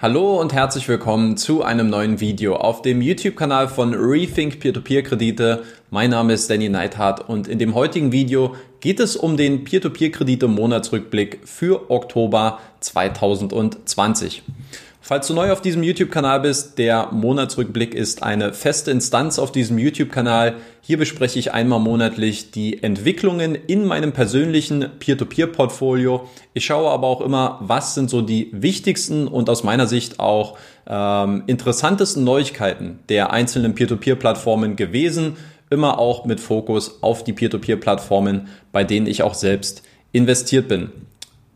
Hallo und herzlich willkommen zu einem neuen Video auf dem YouTube-Kanal von Rethink Peer-to-Peer-Kredite. Mein Name ist Danny Neithardt und in dem heutigen Video geht es um den Peer-to-Peer-Kredite-Monatsrückblick für Oktober 2020. Falls du neu auf diesem YouTube-Kanal bist, der Monatsrückblick ist eine feste Instanz auf diesem YouTube-Kanal. Hier bespreche ich einmal monatlich die Entwicklungen in meinem persönlichen Peer-to-Peer-Portfolio. Ich schaue aber auch immer, was sind so die wichtigsten und aus meiner Sicht auch ähm, interessantesten Neuigkeiten der einzelnen Peer-to-Peer-Plattformen gewesen. Immer auch mit Fokus auf die Peer-to-Peer-Plattformen, bei denen ich auch selbst investiert bin.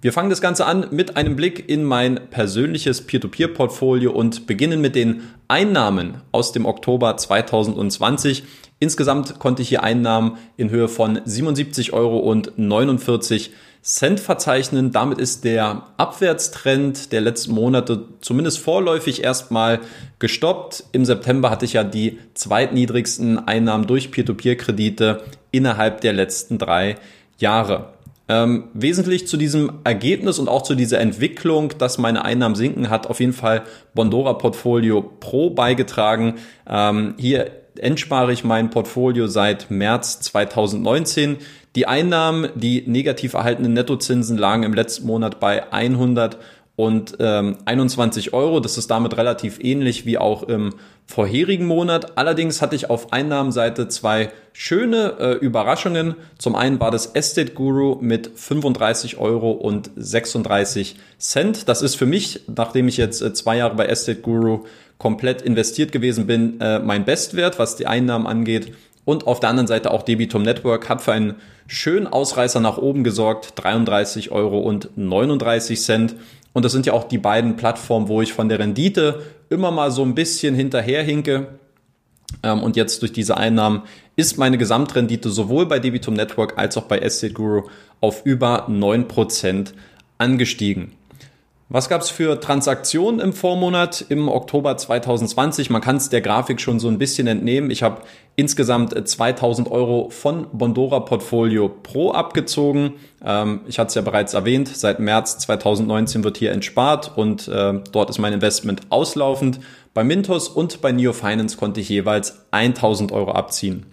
Wir fangen das Ganze an mit einem Blick in mein persönliches Peer-to-Peer-Portfolio und beginnen mit den Einnahmen aus dem Oktober 2020. Insgesamt konnte ich hier Einnahmen in Höhe von 77 Euro und 49 Cent verzeichnen. Damit ist der Abwärtstrend der letzten Monate zumindest vorläufig erstmal gestoppt. Im September hatte ich ja die zweitniedrigsten Einnahmen durch Peer-to-Peer-Kredite innerhalb der letzten drei Jahre. Ähm, wesentlich zu diesem Ergebnis und auch zu dieser Entwicklung, dass meine Einnahmen sinken, hat auf jeden Fall Bondora Portfolio Pro beigetragen. Ähm, hier entspare ich mein Portfolio seit März 2019. Die Einnahmen, die negativ erhaltenen Nettozinsen lagen im letzten Monat bei 100 und ähm, 21 Euro. Das ist damit relativ ähnlich wie auch im vorherigen Monat. Allerdings hatte ich auf Einnahmenseite zwei schöne äh, Überraschungen. Zum einen war das Estate Guru mit 35 Euro und 36 Cent. Das ist für mich, nachdem ich jetzt äh, zwei Jahre bei Estate Guru komplett investiert gewesen bin, äh, mein Bestwert, was die Einnahmen angeht. Und auf der anderen Seite auch Debitum Network hat für einen schönen Ausreißer nach oben gesorgt. 33 Euro und 39 Cent. Und das sind ja auch die beiden Plattformen, wo ich von der Rendite immer mal so ein bisschen hinterherhinke. Ähm, und jetzt durch diese Einnahmen ist meine Gesamtrendite sowohl bei Debitum Network als auch bei Estate Guru auf über 9% angestiegen. Was gab es für Transaktionen im Vormonat im Oktober 2020? Man kann es der Grafik schon so ein bisschen entnehmen. Ich habe insgesamt 2000 Euro von Bondora Portfolio Pro abgezogen. Ähm, ich hatte es ja bereits erwähnt, seit März 2019 wird hier entspart und äh, dort ist mein Investment auslaufend. Bei Mintos und bei Neo Finance konnte ich jeweils 1000 Euro abziehen.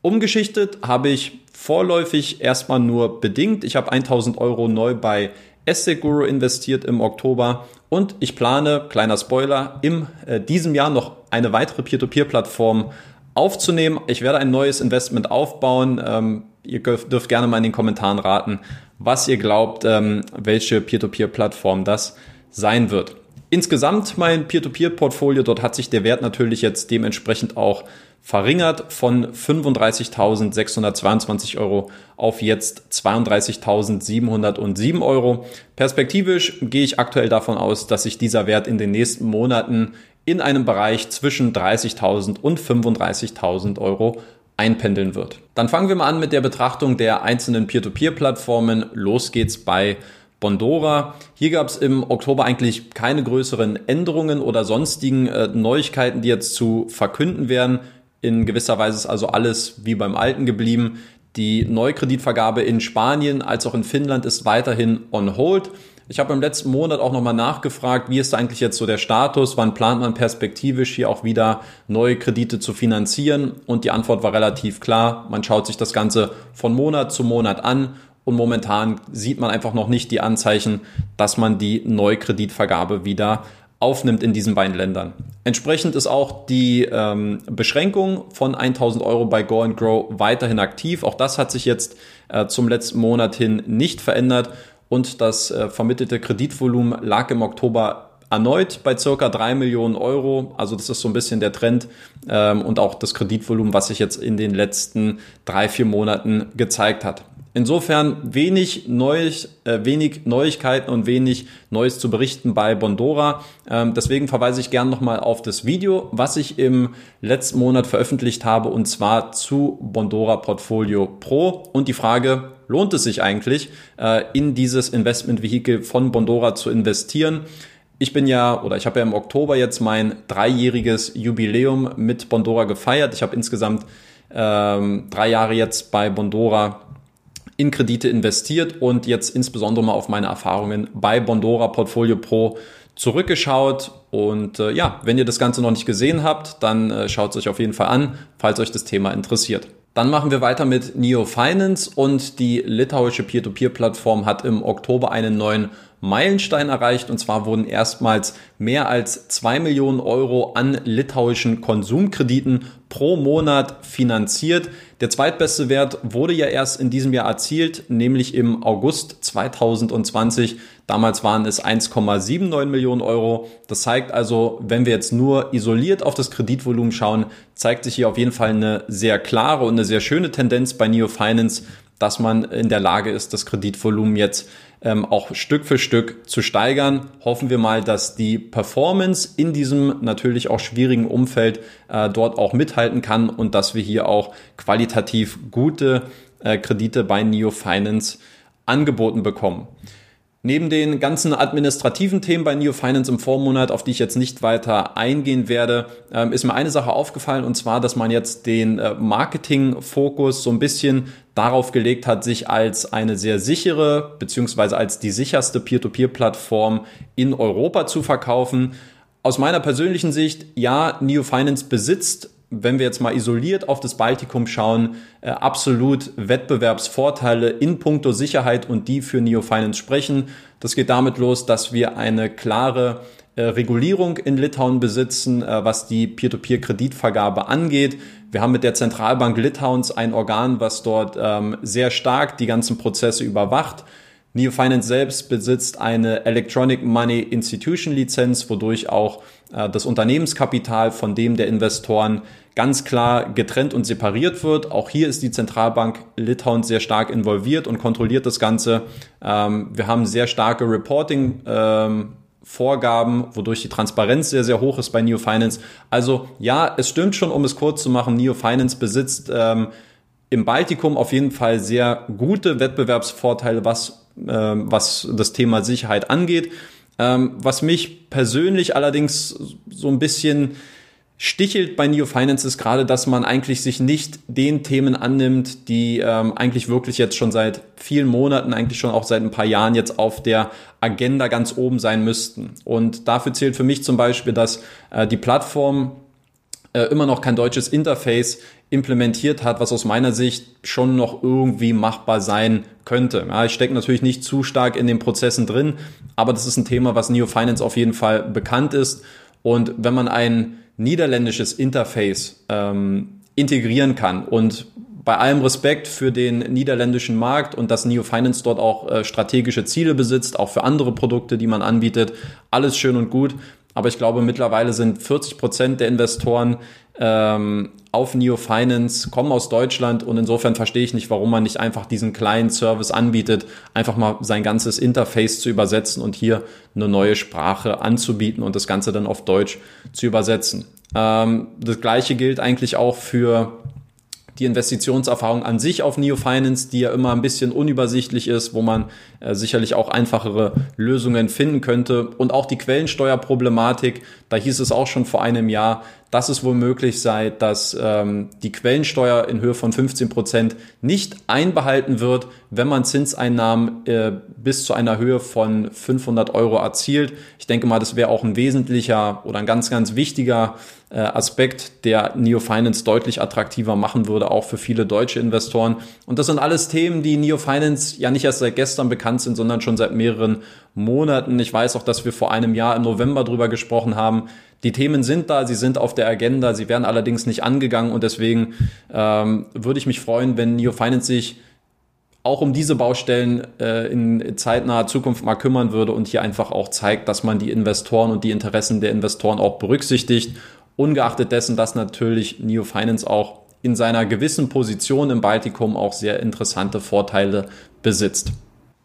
Umgeschichtet habe ich vorläufig erstmal nur bedingt. Ich habe 1000 Euro neu bei Asset Guru investiert im Oktober und ich plane, kleiner Spoiler, in äh, diesem Jahr noch eine weitere Peer-to-Peer-Plattform aufzunehmen. Ich werde ein neues Investment aufbauen. Ähm, ihr dürft gerne mal in den Kommentaren raten, was ihr glaubt, ähm, welche Peer-to-Peer-Plattform das sein wird. Insgesamt mein Peer-to-Peer-Portfolio, dort hat sich der Wert natürlich jetzt dementsprechend auch verringert von 35.622 Euro auf jetzt 32.707 Euro. Perspektivisch gehe ich aktuell davon aus, dass sich dieser Wert in den nächsten Monaten in einem Bereich zwischen 30.000 und 35.000 Euro einpendeln wird. Dann fangen wir mal an mit der Betrachtung der einzelnen Peer-to-Peer-Plattformen. Los geht's bei Bondora. Hier gab es im Oktober eigentlich keine größeren Änderungen oder sonstigen äh, Neuigkeiten, die jetzt zu verkünden wären. In gewisser Weise ist also alles wie beim Alten geblieben. Die Neukreditvergabe in Spanien als auch in Finnland ist weiterhin on hold. Ich habe im letzten Monat auch nochmal nachgefragt, wie ist eigentlich jetzt so der Status, wann plant man perspektivisch hier auch wieder neue Kredite zu finanzieren? Und die Antwort war relativ klar, man schaut sich das Ganze von Monat zu Monat an und momentan sieht man einfach noch nicht die Anzeichen, dass man die Neukreditvergabe wieder aufnimmt in diesen beiden Ländern. Entsprechend ist auch die ähm, Beschränkung von 1000 Euro bei Go and Grow weiterhin aktiv. Auch das hat sich jetzt äh, zum letzten Monat hin nicht verändert und das äh, vermittelte Kreditvolumen lag im Oktober erneut bei circa drei Millionen Euro. Also das ist so ein bisschen der Trend ähm, und auch das Kreditvolumen, was sich jetzt in den letzten drei, vier Monaten gezeigt hat. Insofern wenig, Neues, äh, wenig Neuigkeiten und wenig Neues zu berichten bei Bondora. Ähm, deswegen verweise ich gerne nochmal auf das Video, was ich im letzten Monat veröffentlicht habe, und zwar zu Bondora Portfolio Pro und die Frage, lohnt es sich eigentlich, äh, in dieses Investmentvehikel von Bondora zu investieren? Ich bin ja, oder ich habe ja im Oktober jetzt mein dreijähriges Jubiläum mit Bondora gefeiert. Ich habe insgesamt ähm, drei Jahre jetzt bei Bondora in Kredite investiert und jetzt insbesondere mal auf meine Erfahrungen bei Bondora Portfolio Pro zurückgeschaut. Und äh, ja, wenn ihr das Ganze noch nicht gesehen habt, dann äh, schaut es euch auf jeden Fall an, falls euch das Thema interessiert. Dann machen wir weiter mit Neo Finance und die litauische Peer-to-Peer-Plattform hat im Oktober einen neuen Meilenstein erreicht und zwar wurden erstmals mehr als zwei Millionen Euro an litauischen Konsumkrediten pro Monat finanziert. Der zweitbeste Wert wurde ja erst in diesem Jahr erzielt, nämlich im August 2020. Damals waren es 1,79 Millionen Euro. Das zeigt also, wenn wir jetzt nur isoliert auf das Kreditvolumen schauen, zeigt sich hier auf jeden Fall eine sehr klare und eine sehr schöne Tendenz bei Neo Finance, dass man in der Lage ist, das Kreditvolumen jetzt ähm, auch Stück für Stück zu steigern. Hoffen wir mal, dass die Performance in diesem natürlich auch schwierigen Umfeld äh, dort auch mithalten kann und dass wir hier auch qualitativ gute äh, Kredite bei Neo Finance angeboten bekommen. Neben den ganzen administrativen Themen bei Neo Finance im Vormonat, auf die ich jetzt nicht weiter eingehen werde, ähm, ist mir eine Sache aufgefallen und zwar, dass man jetzt den äh, Marketing-Fokus so ein bisschen darauf gelegt hat, sich als eine sehr sichere beziehungsweise als die sicherste Peer-to-Peer-Plattform in Europa zu verkaufen. Aus meiner persönlichen Sicht, ja, Neo Finance besitzt wenn wir jetzt mal isoliert auf das Baltikum schauen, äh, absolut Wettbewerbsvorteile in puncto Sicherheit und die für Neo Finance sprechen. Das geht damit los, dass wir eine klare äh, Regulierung in Litauen besitzen, äh, was die Peer-to-Peer-Kreditvergabe angeht. Wir haben mit der Zentralbank Litauens ein Organ, was dort ähm, sehr stark die ganzen Prozesse überwacht. Neo Finance selbst besitzt eine Electronic Money Institution Lizenz, wodurch auch äh, das Unternehmenskapital von dem der Investoren ganz klar getrennt und separiert wird. Auch hier ist die Zentralbank Litauen sehr stark involviert und kontrolliert das Ganze. Ähm, wir haben sehr starke Reporting. Ähm, Vorgaben, wodurch die Transparenz sehr, sehr hoch ist bei Neo Finance. Also ja, es stimmt schon, um es kurz zu machen, Neo Finance besitzt ähm, im Baltikum auf jeden Fall sehr gute Wettbewerbsvorteile, was was das Thema Sicherheit angeht. Ähm, was mich persönlich allerdings so ein bisschen stichelt bei Neo Finance ist gerade, dass man eigentlich sich nicht den Themen annimmt, die ähm, eigentlich wirklich jetzt schon seit vielen Monaten, eigentlich schon auch seit ein paar Jahren jetzt auf der Agenda ganz oben sein müssten. Und dafür zählt für mich zum Beispiel, dass äh, die Plattform äh, immer noch kein deutsches Interface implementiert hat, was aus meiner Sicht schon noch irgendwie machbar sein könnte. Ja, ich stecke natürlich nicht zu stark in den Prozessen drin, aber das ist ein Thema, was Neo Finance auf jeden Fall bekannt ist. Und wenn man ein niederländisches Interface ähm, integrieren kann und bei allem Respekt für den niederländischen Markt und dass Neo Finance dort auch äh, strategische Ziele besitzt, auch für andere Produkte, die man anbietet, alles schön und gut. Aber ich glaube, mittlerweile sind 40 Prozent der Investoren ähm, auf Neo Finance kommen aus Deutschland und insofern verstehe ich nicht, warum man nicht einfach diesen kleinen Service anbietet, einfach mal sein ganzes Interface zu übersetzen und hier eine neue Sprache anzubieten und das Ganze dann auf Deutsch zu übersetzen. Ähm, das gleiche gilt eigentlich auch für die Investitionserfahrung an sich auf Neo Finance, die ja immer ein bisschen unübersichtlich ist, wo man äh, sicherlich auch einfachere Lösungen finden könnte. Und auch die Quellensteuerproblematik, da hieß es auch schon vor einem Jahr, dass es wohl möglich sei, dass ähm, die Quellensteuer in Höhe von 15 Prozent nicht einbehalten wird, wenn man Zinseinnahmen äh, bis zu einer Höhe von 500 Euro erzielt. Ich denke mal, das wäre auch ein wesentlicher oder ein ganz, ganz wichtiger äh, Aspekt, der Neo Finance deutlich attraktiver machen würde, auch für viele deutsche Investoren. Und das sind alles Themen, die Neo Finance ja nicht erst seit gestern bekannt sind, sondern schon seit mehreren Monaten. Ich weiß auch, dass wir vor einem Jahr im November drüber gesprochen haben. Die Themen sind da, sie sind auf der Agenda, sie werden allerdings nicht angegangen und deswegen ähm, würde ich mich freuen, wenn Neo Finance sich auch um diese Baustellen äh, in zeitnaher Zukunft mal kümmern würde und hier einfach auch zeigt, dass man die Investoren und die Interessen der Investoren auch berücksichtigt Ungeachtet dessen, dass natürlich Neo Finance auch in seiner gewissen Position im Baltikum auch sehr interessante Vorteile besitzt.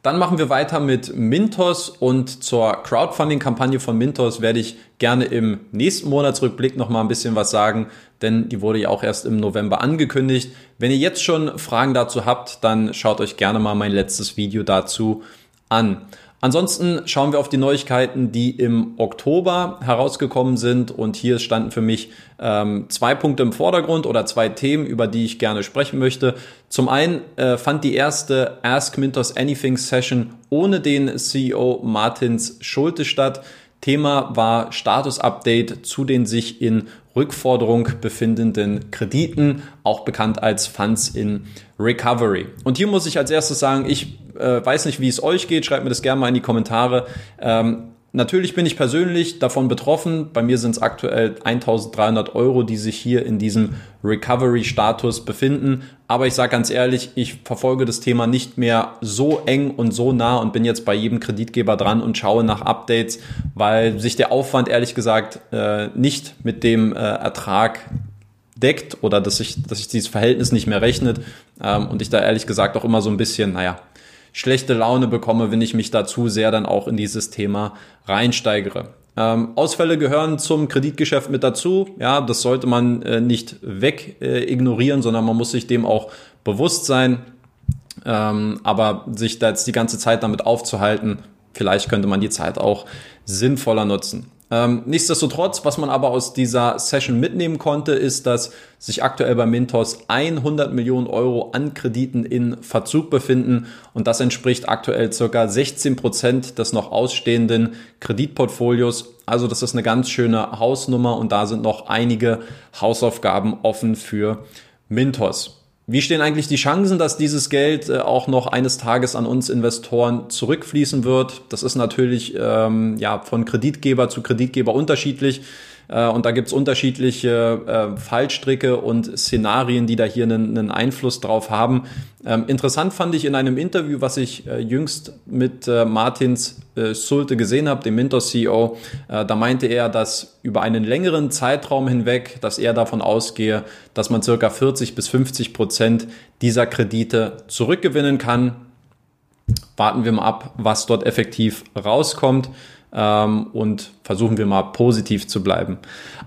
Dann machen wir weiter mit Mintos und zur Crowdfunding-Kampagne von Mintos werde ich gerne im nächsten Monatsrückblick nochmal ein bisschen was sagen, denn die wurde ja auch erst im November angekündigt. Wenn ihr jetzt schon Fragen dazu habt, dann schaut euch gerne mal mein letztes Video dazu an. Ansonsten schauen wir auf die Neuigkeiten, die im Oktober herausgekommen sind. Und hier standen für mich ähm, zwei Punkte im Vordergrund oder zwei Themen, über die ich gerne sprechen möchte. Zum einen äh, fand die erste Ask Mintos Anything Session ohne den CEO Martins Schulte statt. Thema war Status-Update zu den sich in Rückforderung befindenden Krediten, auch bekannt als Funds in Recovery. Und hier muss ich als erstes sagen, ich äh, weiß nicht, wie es euch geht, schreibt mir das gerne mal in die Kommentare. Ähm, Natürlich bin ich persönlich davon betroffen. Bei mir sind es aktuell 1300 Euro, die sich hier in diesem Recovery-Status befinden. Aber ich sage ganz ehrlich, ich verfolge das Thema nicht mehr so eng und so nah und bin jetzt bei jedem Kreditgeber dran und schaue nach Updates, weil sich der Aufwand ehrlich gesagt äh, nicht mit dem äh, Ertrag deckt oder dass sich, dass sich dieses Verhältnis nicht mehr rechnet ähm, und ich da ehrlich gesagt auch immer so ein bisschen, naja, schlechte Laune bekomme, wenn ich mich da zu sehr dann auch in dieses Thema reinsteigere. Ähm, Ausfälle gehören zum Kreditgeschäft mit dazu. Ja, das sollte man äh, nicht weg äh, ignorieren, sondern man muss sich dem auch bewusst sein. Ähm, aber sich da jetzt die ganze Zeit damit aufzuhalten, vielleicht könnte man die Zeit auch sinnvoller nutzen. Ähm, nichtsdestotrotz, was man aber aus dieser Session mitnehmen konnte, ist, dass sich aktuell bei Mintos 100 Millionen Euro an Krediten in Verzug befinden und das entspricht aktuell circa 16 Prozent des noch ausstehenden Kreditportfolios. Also das ist eine ganz schöne Hausnummer und da sind noch einige Hausaufgaben offen für Mintos. Wie stehen eigentlich die Chancen, dass dieses Geld äh, auch noch eines Tages an uns Investoren zurückfließen wird? Das ist natürlich ähm, ja von Kreditgeber zu Kreditgeber unterschiedlich. Äh, und da gibt's unterschiedliche äh, Fallstricke und Szenarien, die da hier einen, Einfluss drauf haben. Ähm, interessant fand ich in einem Interview, was ich äh, jüngst mit Martins Sulte gesehen habe, dem Mintos-CEO, da meinte er, dass über einen längeren Zeitraum hinweg, dass er davon ausgehe, dass man circa 40 bis 50 Prozent dieser Kredite zurückgewinnen kann. Warten wir mal ab, was dort effektiv rauskommt ähm, und versuchen wir mal positiv zu bleiben.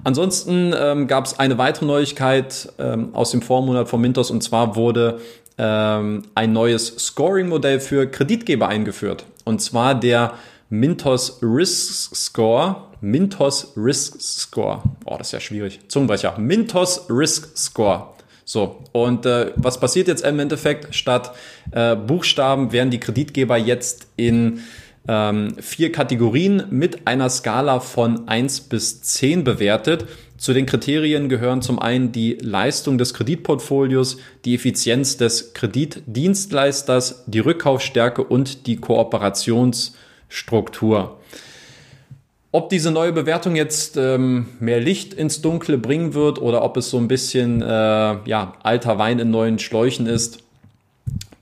Ansonsten ähm, gab es eine weitere Neuigkeit ähm, aus dem Vormonat von Mintos und zwar wurde ähm, ein neues Scoring-Modell für Kreditgeber eingeführt und zwar der Mintos Risk Score. Mintos Risk Score. Oh, das ist ja schwierig. Zungenbrecher. Mintos Risk Score. So, und äh, was passiert jetzt im Endeffekt? Statt äh, Buchstaben werden die Kreditgeber jetzt in ähm, vier Kategorien mit einer Skala von eins bis zehn bewertet. Zu den Kriterien gehören zum einen die Leistung des Kreditportfolios, die Effizienz des Kreditdienstleisters, die Rückkaufsstärke und die Kooperationsstruktur. Ob diese neue Bewertung jetzt ähm, mehr Licht ins Dunkle bringen wird oder ob es so ein bisschen äh, ja, alter Wein in neuen Schläuchen ist,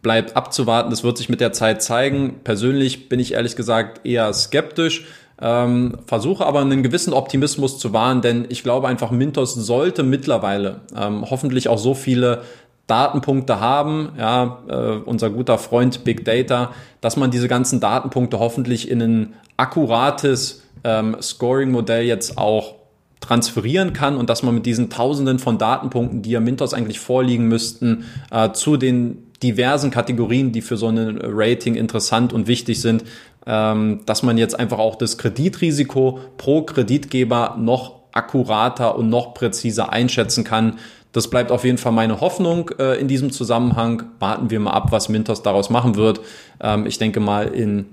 bleibt abzuwarten. Das wird sich mit der Zeit zeigen. Persönlich bin ich ehrlich gesagt eher skeptisch. Ähm, versuche aber einen gewissen Optimismus zu wahren, denn ich glaube einfach, Mintos sollte mittlerweile ähm, hoffentlich auch so viele Datenpunkte haben, ja, äh, unser guter Freund Big Data, dass man diese ganzen Datenpunkte hoffentlich in ein akkurates ähm, Scoring-Modell jetzt auch transferieren kann und dass man mit diesen Tausenden von Datenpunkten, die ja Mintos eigentlich vorliegen müssten, äh, zu den diversen Kategorien, die für so ein Rating interessant und wichtig sind, ähm, dass man jetzt einfach auch das Kreditrisiko pro Kreditgeber noch akkurater und noch präziser einschätzen kann. Das bleibt auf jeden Fall meine Hoffnung äh, in diesem Zusammenhang. Warten wir mal ab, was Mintos daraus machen wird. Ähm, ich denke mal, in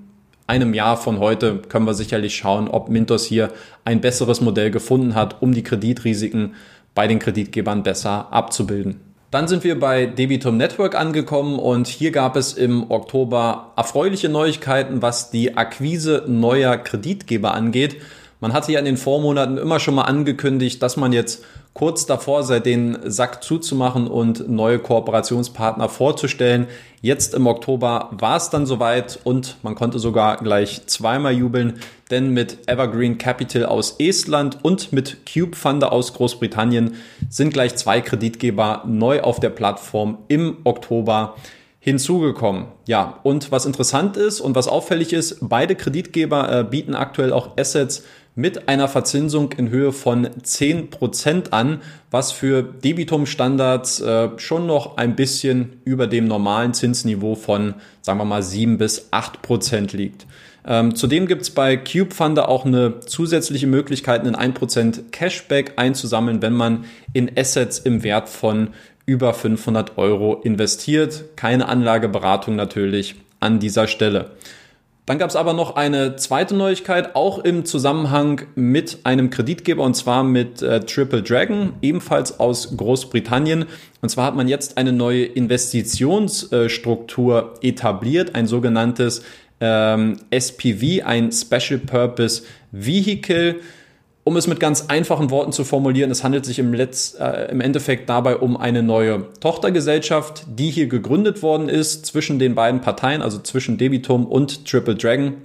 einem Jahr von heute können wir sicherlich schauen, ob Mintos hier ein besseres Modell gefunden hat, um die Kreditrisiken bei den Kreditgebern besser abzubilden. Dann sind wir bei Debitum Network angekommen und hier gab es im Oktober erfreuliche Neuigkeiten, was die Akquise neuer Kreditgeber angeht. Man hatte ja in den Vormonaten immer schon mal angekündigt, dass man jetzt kurz davor sei, den Sack zuzumachen und neue Kooperationspartner vorzustellen. Jetzt im Oktober war es dann soweit und man konnte sogar gleich zweimal jubeln, denn mit Evergreen Capital aus Estland und mit Cube Funder aus Großbritannien sind gleich zwei Kreditgeber neu auf der Plattform im Oktober hinzugekommen. Ja, und was interessant ist und was auffällig ist, beide Kreditgeber äh, bieten aktuell auch Assets mit einer Verzinsung in Höhe von 10% an, was für Debitum-Standards äh, schon noch ein bisschen über dem normalen Zinsniveau von, sagen wir mal, 7 bis 8% liegt. Ähm, zudem gibt es bei CubeFunder auch eine zusätzliche Möglichkeit, einen 1% Cashback einzusammeln, wenn man in Assets im Wert von über 500 Euro investiert. Keine Anlageberatung natürlich an dieser Stelle. Dann gab es aber noch eine zweite Neuigkeit, auch im Zusammenhang mit einem Kreditgeber und zwar mit äh, Triple Dragon, ebenfalls aus Großbritannien. Und zwar hat man jetzt eine neue Investitionsstruktur äh, etabliert, ein sogenanntes ähm, SPV, ein Special Purpose Vehicle. Um es mit ganz einfachen Worten zu formulieren, es handelt sich im, Letz-, äh, im Endeffekt dabei um eine neue Tochtergesellschaft, die hier gegründet worden ist zwischen den beiden Parteien, also zwischen Debitum und Triple Dragon.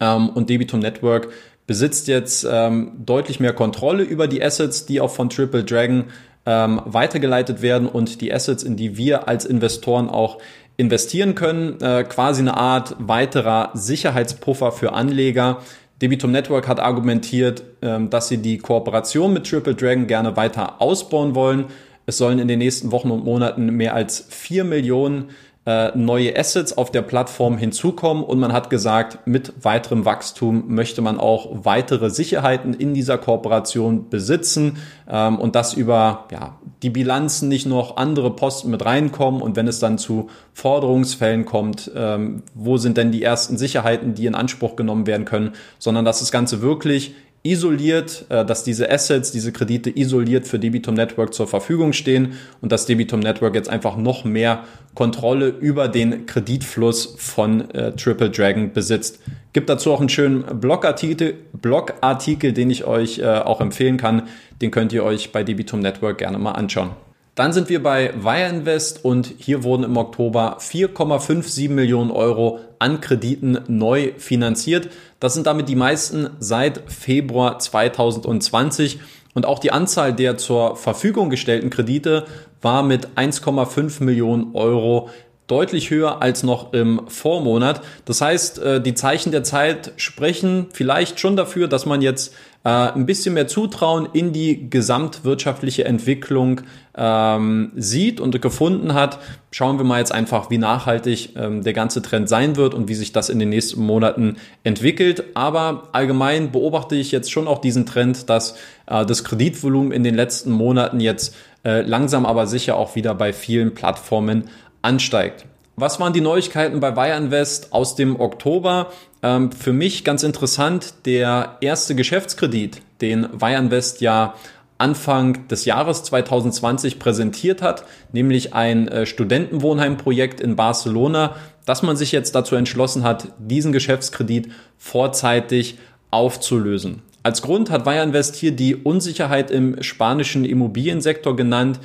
Ähm, und Debitum Network besitzt jetzt ähm, deutlich mehr Kontrolle über die Assets, die auch von Triple Dragon ähm, weitergeleitet werden und die Assets, in die wir als Investoren auch investieren können. Äh, quasi eine Art weiterer Sicherheitspuffer für Anleger Debitum Network hat argumentiert, ähm, dass sie die Kooperation mit Triple Dragon gerne weiter ausbauen wollen. Es sollen in den nächsten Wochen und Monaten mehr als vier Millionen äh, neue Assets auf der Plattform hinzukommen und man hat gesagt, mit weiterem Wachstum möchte man auch weitere Sicherheiten in dieser Kooperation besitzen ähm, und dass über ja, die Bilanzen nicht noch andere Posten mit reinkommen und wenn es dann zu Forderungsfällen kommt, ähm, wo sind denn die ersten Sicherheiten, die in Anspruch genommen werden können, sondern dass das Ganze wirklich isoliert, äh, dass diese Assets, diese Kredite isoliert für Debitum Network zur Verfügung stehen und dass Debitum Network jetzt einfach noch mehr Kontrolle über den Kreditfluss von äh, Triple Dragon besitzt. Gibt dazu auch einen schönen Blogartikel, Blogartikel, den ich euch äh, auch empfehlen kann. Den könnt ihr euch bei Debitum Network gerne mal anschauen. Dann sind wir bei Wire Invest und hier wurden im Oktober 4,57 Millionen Euro an Krediten neu finanziert. Das sind damit die meisten seit Februar 2020 und auch die Anzahl der zur Verfügung gestellten Kredite war mit 1,5 Millionen Euro deutlich höher als noch im Vormonat. Das heißt, äh, die Zeichen der Zeit sprechen vielleicht schon dafür, dass man jetzt äh, ein bisschen mehr Zutrauen in die gesamtwirtschaftliche Entwicklung ähm, sieht und gefunden hat. Schauen wir mal jetzt einfach, wie nachhaltig ähm, der ganze Trend sein wird und wie sich das in den nächsten Monaten entwickelt. Aber allgemein beobachte ich jetzt schon auch diesen Trend, dass äh, das Kreditvolumen in den letzten Monaten jetzt langsam aber sicher auch wieder bei vielen Plattformen ansteigt. Was waren die Neuigkeiten bei Wire aus dem Oktober? Ähm, für mich ganz interessant, der erste Geschäftskredit, den Wire ja Anfang des Jahres 2020 präsentiert hat, nämlich ein äh, Studentenwohnheimprojekt in Barcelona, dass man sich jetzt dazu entschlossen hat, diesen Geschäftskredit vorzeitig aufzulösen. Als Grund hat Wire hier die Unsicherheit im spanischen Immobiliensektor genannt,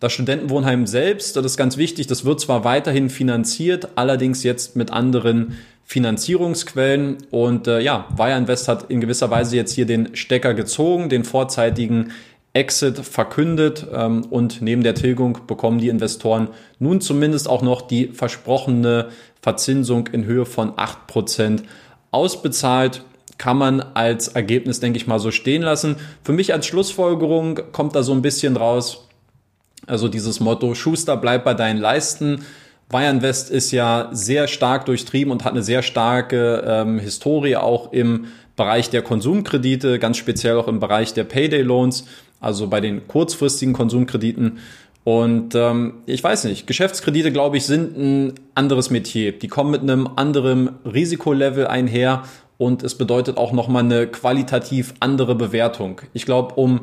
das Studentenwohnheim selbst, das ist ganz wichtig, das wird zwar weiterhin finanziert, allerdings jetzt mit anderen Finanzierungsquellen. Und äh, ja, Wire Invest hat in gewisser Weise jetzt hier den Stecker gezogen, den vorzeitigen Exit verkündet ähm, und neben der Tilgung bekommen die Investoren nun zumindest auch noch die versprochene Verzinsung in Höhe von acht Prozent ausbezahlt kann man als Ergebnis, denke ich mal, so stehen lassen. Für mich als Schlussfolgerung kommt da so ein bisschen raus, also dieses Motto, Schuster, bleib bei deinen Leisten. Bayern West ist ja sehr stark durchtrieben und hat eine sehr starke ähm, Historie auch im Bereich der Konsumkredite, ganz speziell auch im Bereich der Payday Loans, also bei den kurzfristigen Konsumkrediten. Und ähm, ich weiß nicht, Geschäftskredite, glaube ich, sind ein anderes Metier. Die kommen mit einem anderen Risikolevel einher und es bedeutet auch nochmal eine qualitativ andere Bewertung. Ich glaube, um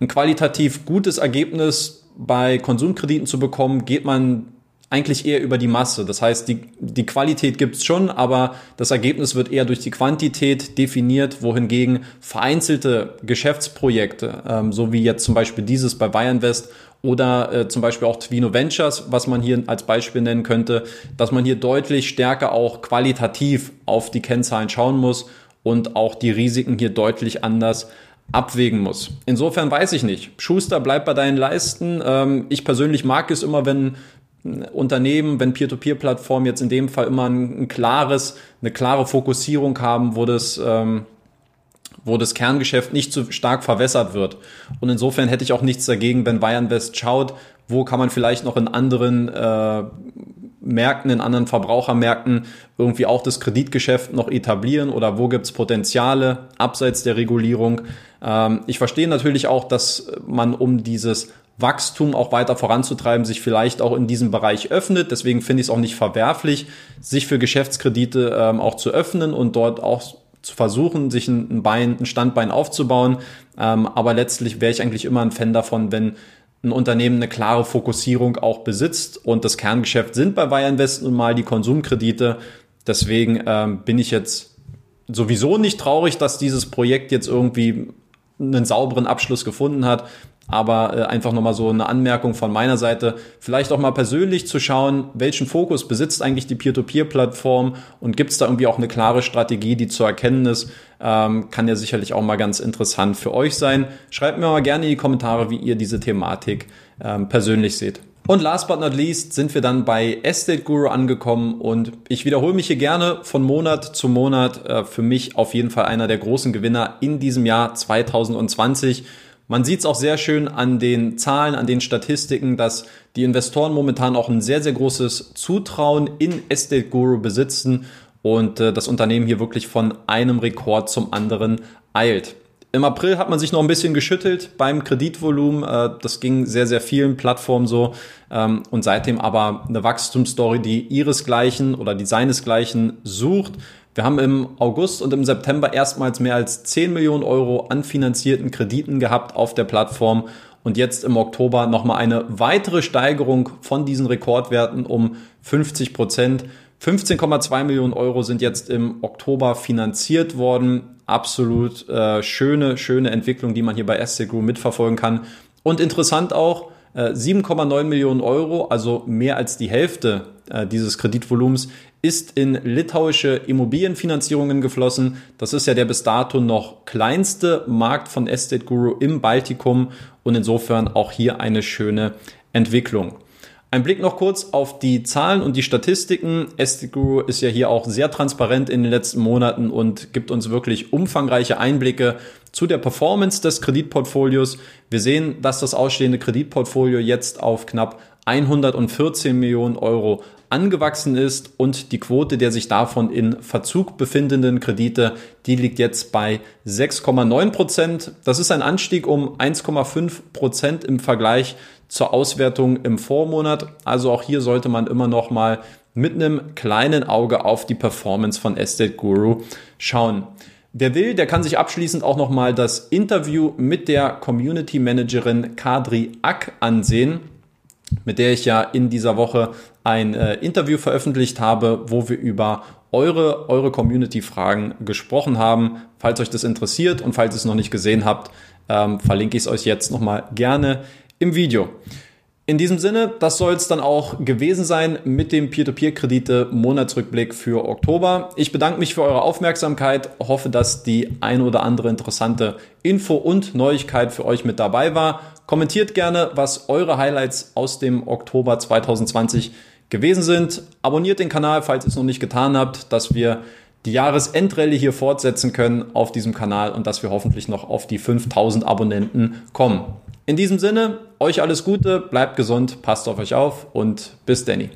ein qualitativ gutes Ergebnis bei Konsumkrediten zu bekommen, geht man eigentlich eher über die Masse. Das heißt, die, die Qualität gibt's schon, aber das Ergebnis wird eher durch die Quantität definiert, wohingegen vereinzelte Geschäftsprojekte, ähm, so wie jetzt zum Beispiel dieses bei Bayernvest oder äh, zum Beispiel auch Twino Ventures, was man hier als Beispiel nennen könnte, dass man hier deutlich stärker auch qualitativ auf die Kennzahlen schauen muss und auch die Risiken hier deutlich anders abwägen muss. Insofern weiß ich nicht. Schuster, bleib bei deinen Leisten. Ähm, ich persönlich mag es immer, wenn Unternehmen, wenn Peer-to-Peer-Plattformen jetzt in dem Fall immer ein, ein, klares, eine klare Fokussierung haben, wo das, ähm, wo das Kerngeschäft nicht zu stark verwässert wird. Und insofern hätte ich auch nichts dagegen, wenn Bayern West schaut, wo kann man vielleicht noch in anderen äh, Märkten, in anderen Verbrauchermärkten irgendwie auch das Kreditgeschäft noch etablieren oder wo gibt's Potenziale abseits der Regulierung. Ähm, ich verstehe natürlich auch, dass man um dieses Wachstum auch weiter voranzutreiben, sich vielleicht auch in diesem Bereich öffnet. Deswegen finde ich es auch nicht verwerflich, sich für Geschäftskredite ähm, auch zu öffnen und dort auch zu versuchen, sich ein, Bein, ein Standbein aufzubauen. Ähm, aber letztlich wäre ich eigentlich immer ein Fan davon, wenn ein Unternehmen eine klare Fokussierung auch besitzt und das Kerngeschäft sind bei Wire Invest nun mal die Konsumkredite. Deswegen ähm, bin ich jetzt sowieso nicht traurig, dass dieses Projekt jetzt irgendwie einen sauberen Abschluss gefunden hat. Aber äh, einfach nochmal so eine Anmerkung von meiner Seite, vielleicht auch mal persönlich zu schauen, welchen Fokus besitzt eigentlich die Peer-to-Peer-Plattform und gibt es da irgendwie auch eine klare Strategie, die zu erkennen ist, ähm, kann ja sicherlich auch mal ganz interessant für euch sein. Schreibt mir mal gerne in die Kommentare, wie ihr diese Thematik ähm, persönlich seht. Und last but not least sind wir dann bei Estate Guru angekommen und ich wiederhole mich hier gerne von Monat zu Monat. Äh, für mich auf jeden Fall einer der großen Gewinner in diesem Jahr 2020. Man sieht es auch sehr schön an den Zahlen, an den Statistiken, dass die Investoren momentan auch ein sehr, sehr großes Zutrauen in Estate Guru besitzen und äh, das Unternehmen hier wirklich von einem Rekord zum anderen eilt. Im April hat man sich noch ein bisschen geschüttelt beim Kreditvolumen. Äh, das ging sehr, sehr vielen Plattformen so. Ähm, und seitdem aber eine Wachstumsstory, die ihresgleichen oder die seinesgleichen sucht. Wir haben im August und im September erstmals mehr als 10 Millionen Euro an finanzierten Krediten gehabt auf der Plattform und jetzt im Oktober nochmal eine weitere Steigerung von diesen Rekordwerten um 50 Prozent. 15,2 Millionen Euro sind jetzt im Oktober finanziert worden. Absolut äh, schöne, schöne Entwicklung, die man hier bei SC Group mitverfolgen kann. Und interessant auch, 7,9 äh, Millionen Euro, also mehr als die Hälfte äh, dieses Kreditvolumens, ist in litauische Immobilienfinanzierungen geflossen. Das ist ja der bis dato noch kleinste Markt von Estate Guru im Baltikum und insofern auch hier eine schöne Entwicklung. Ein Blick noch kurz auf die Zahlen und die Statistiken. Estiguru ist ja hier auch sehr transparent in den letzten Monaten und gibt uns wirklich umfangreiche Einblicke zu der Performance des Kreditportfolios. Wir sehen, dass das ausstehende Kreditportfolio jetzt auf knapp 114 Millionen Euro angewachsen ist und die Quote der sich davon in Verzug befindenden Kredite, die liegt jetzt bei 6,9 Prozent. Das ist ein Anstieg um 1,5 Prozent im Vergleich zur Auswertung im Vormonat. Also auch hier sollte man immer noch mal mit einem kleinen Auge auf die Performance von Estate Guru schauen. Wer will, der kann sich abschließend auch noch mal das Interview mit der Community Managerin Kadri Ack ansehen, mit der ich ja in dieser Woche ein äh, Interview veröffentlicht habe, wo wir über eure, eure Community-Fragen gesprochen haben. Falls euch das interessiert und falls ihr es noch nicht gesehen habt, ähm, verlinke ich es euch jetzt nochmal gerne im Video. In diesem Sinne, das soll es dann auch gewesen sein mit dem Peer-to-Peer-Kredite Monatsrückblick für Oktober. Ich bedanke mich für eure Aufmerksamkeit, hoffe, dass die ein oder andere interessante Info und Neuigkeit für euch mit dabei war. Kommentiert gerne, was eure Highlights aus dem Oktober 2020 gewesen sind. Abonniert den Kanal, falls ihr es noch nicht getan habt, dass wir die Jahresendrallye hier fortsetzen können auf diesem Kanal und dass wir hoffentlich noch auf die 5000 Abonnenten kommen. In diesem Sinne, euch alles Gute, bleibt gesund, passt auf euch auf und bis Danny.